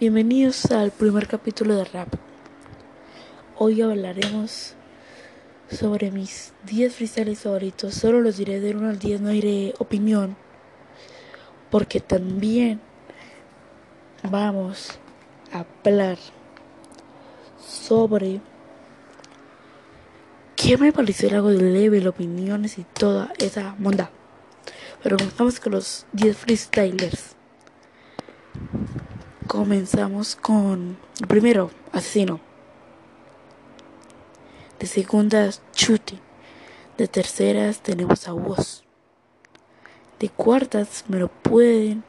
Bienvenidos al primer capítulo de Rap. Hoy hablaremos sobre mis 10 freestyles favoritos. Solo los diré de 1 al 10, no diré opinión. Porque también vamos a hablar sobre qué me pareció algo de level, opiniones y toda esa monda. Pero comenzamos con los 10 freestylers. Comenzamos con primero, asesino. De segundas, chuti. De terceras tenemos a vos. De cuartas me lo pueden.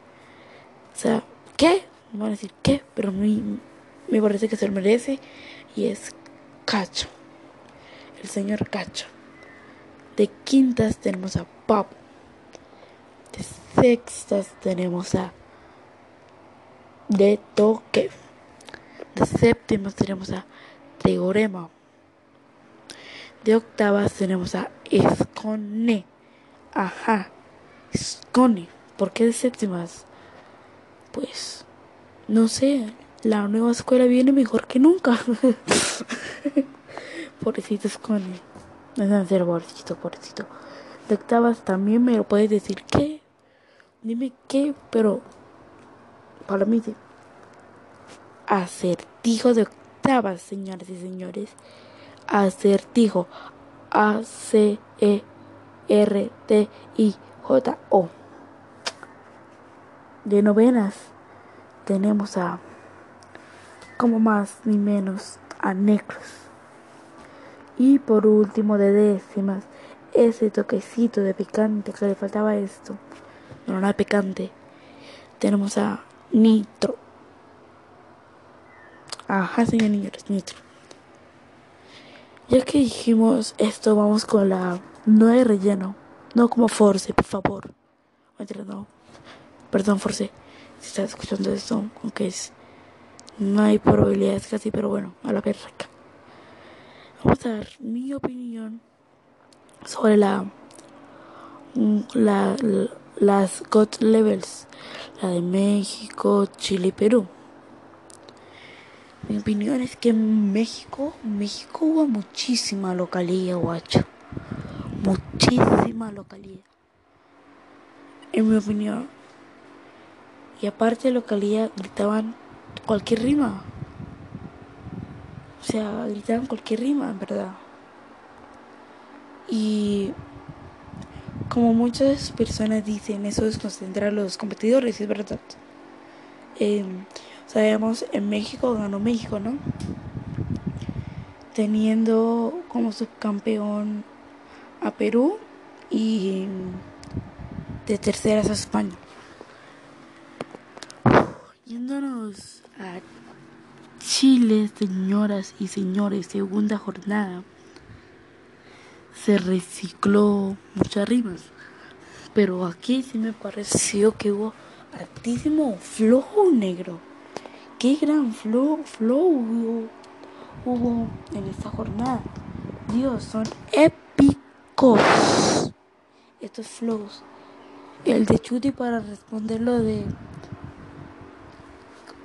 O sea, ¿qué? Me van a decir qué, pero a me parece que se lo merece. Y es Cacho. El señor Cacho. De quintas tenemos a Pop. De sextas tenemos a de toque. De séptimas tenemos a Teorema. De octavas tenemos a Escone. Ajá, Escone. ¿Por qué de séptimas? Pues, no sé, la nueva escuela viene mejor que nunca. pobrecito Escone. Es en serio, pobrecito, pobrecito. De octavas también me lo puedes decir qué. Dime qué, pero sí. Acertijo de octavas, señoras y señores. Acertijo. A-C-E-R-T-I-J-O. De novenas tenemos a, como más ni menos, a Necros. Y por último, de décimas, ese toquecito de picante que le faltaba esto. No, no picante. Tenemos a Nitro. Ajá, señores, Nitro. Ya que dijimos esto, vamos con la. No de relleno. No como Force, por favor. No. Perdón, Force. Si estás escuchando esto, aunque es. No hay probabilidades casi, pero bueno, a la verga. Vamos a dar mi opinión sobre la. La. la las God Levels, la de México, Chile y Perú. Mi opinión es que en México, México hubo muchísima localía, guacho. Muchísima localía. En mi opinión. Y aparte de localía, gritaban cualquier rima. O sea, gritaban cualquier rima, en verdad. Y como muchas personas dicen, eso es concentrar a los competidores, es verdad. Eh, sabemos, en México ganó México, ¿no? Teniendo como subcampeón a Perú y de terceras a España. Yéndonos a Chile, señoras y señores, segunda jornada se recicló muchas rimas. Pero aquí sí me pareció que hubo altísimo flow negro. Qué gran flow, flow hubo, en esta jornada. Dios, son épicos estos flows. El de Chuti para responder lo de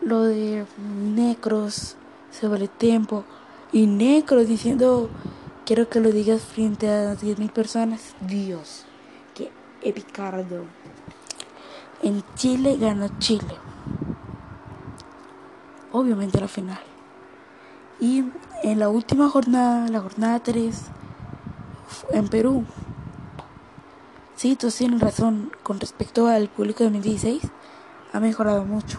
lo de Necros sobre el tiempo y Necros diciendo Quiero que lo digas frente a 10.000 personas. Dios, qué epicardo. En Chile ganó Chile. Obviamente la final. Y en la última jornada, la jornada 3, en Perú. Sí, tú tienes razón. Con respecto al público de 2016, ha mejorado mucho.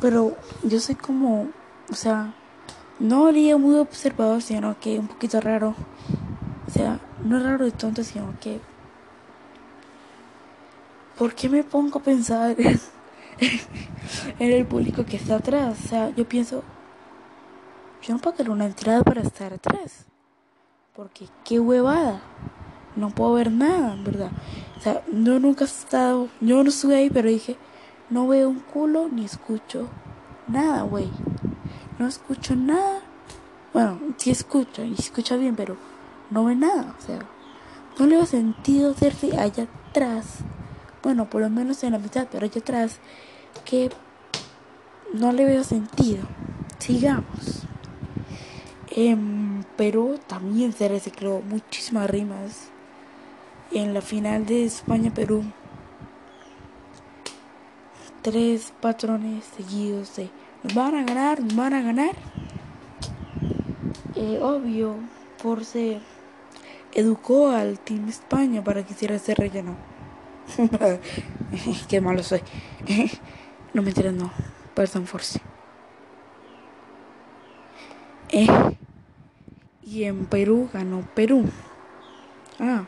Pero yo soy como, o sea, no haría muy observador, sino que un poquito raro. O sea, no raro y tonto, sino que... ¿Por qué me pongo a pensar en el público que está atrás? O sea, yo pienso, yo no pagaré una entrada para estar atrás. Porque qué huevada. No puedo ver nada, ¿verdad? O sea, yo nunca he estado, yo no estuve ahí, pero dije, no veo un culo ni escucho nada, güey no escucho nada. Bueno, sí escucho y escucha bien, pero no ve nada. O sea, no le ha sentido hacerse allá atrás. Bueno, por lo menos en la mitad, pero allá atrás. Que no le veo sentido. Sigamos. En Perú también se recicló muchísimas rimas. En la final de España-Perú, tres patrones seguidos de van a ganar, van a ganar. Eh, obvio, por ser educó al Team España para que hiciera ese relleno. Qué malo soy. no me entiendes, no. Perdón, Force. Eh, y en Perú ganó Perú. Ah,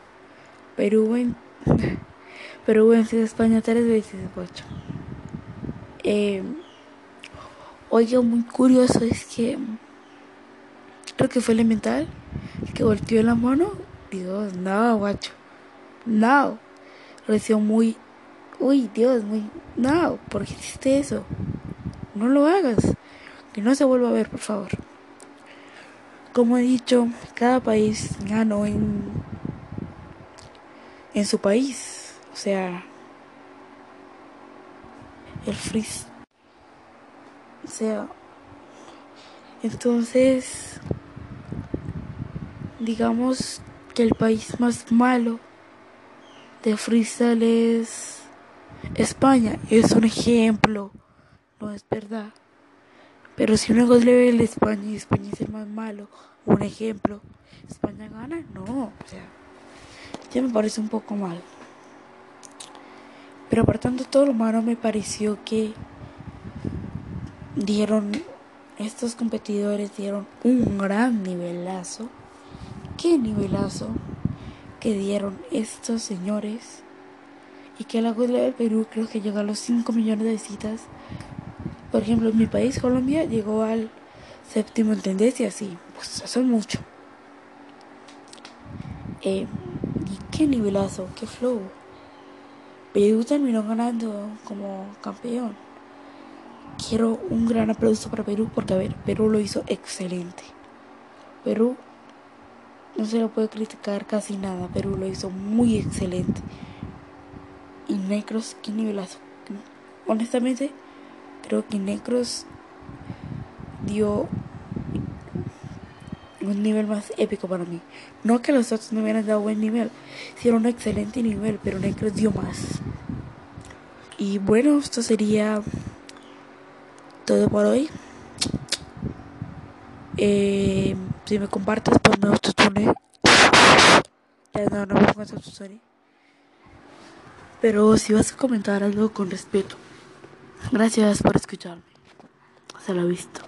Perú en Perú venció a España tres veces, ocho. Eh, oye, muy curioso es que creo que fue elemental que volteó la mano. Dios, no, guacho. No. Lo muy. Uy, Dios, muy. No, ¿por qué hiciste eso? No lo hagas. Que no se vuelva a ver, por favor. Como he dicho, cada país ganó en. en su país. O sea. El freeze. O sea. Entonces digamos que el país más malo de freestyle es España. Es un ejemplo, no es verdad. Pero si uno le el España y España es el más malo, un ejemplo, ¿España gana? No, o sea, ya me parece un poco mal. Pero apartando todo lo malo, me pareció que dieron, estos competidores dieron un gran nivelazo qué nivelazo que dieron estos señores y que la Good del Perú creo que llegó a los 5 millones de visitas. Por ejemplo, en mi país, Colombia, llegó al séptimo en tendencia, sí, pues eso es mucho. Eh, y qué nivelazo, qué flow. Perú terminó ganando como campeón. Quiero un gran aplauso para Perú porque, a ver, Perú lo hizo excelente. Perú no se lo puede criticar casi nada, pero lo hizo muy excelente. Y Necros, qué nivelazo. Honestamente, creo que Necros dio un nivel más épico para mí. No que los otros no hubieran dado buen nivel, hicieron un excelente nivel, pero Necros dio más. Y bueno, esto sería todo por hoy. Eh, si me compartes, pues me autotune. Ya no, no me pongas autotune. Pero si vas a comentar algo con respeto. Gracias por escucharme. Se lo he visto.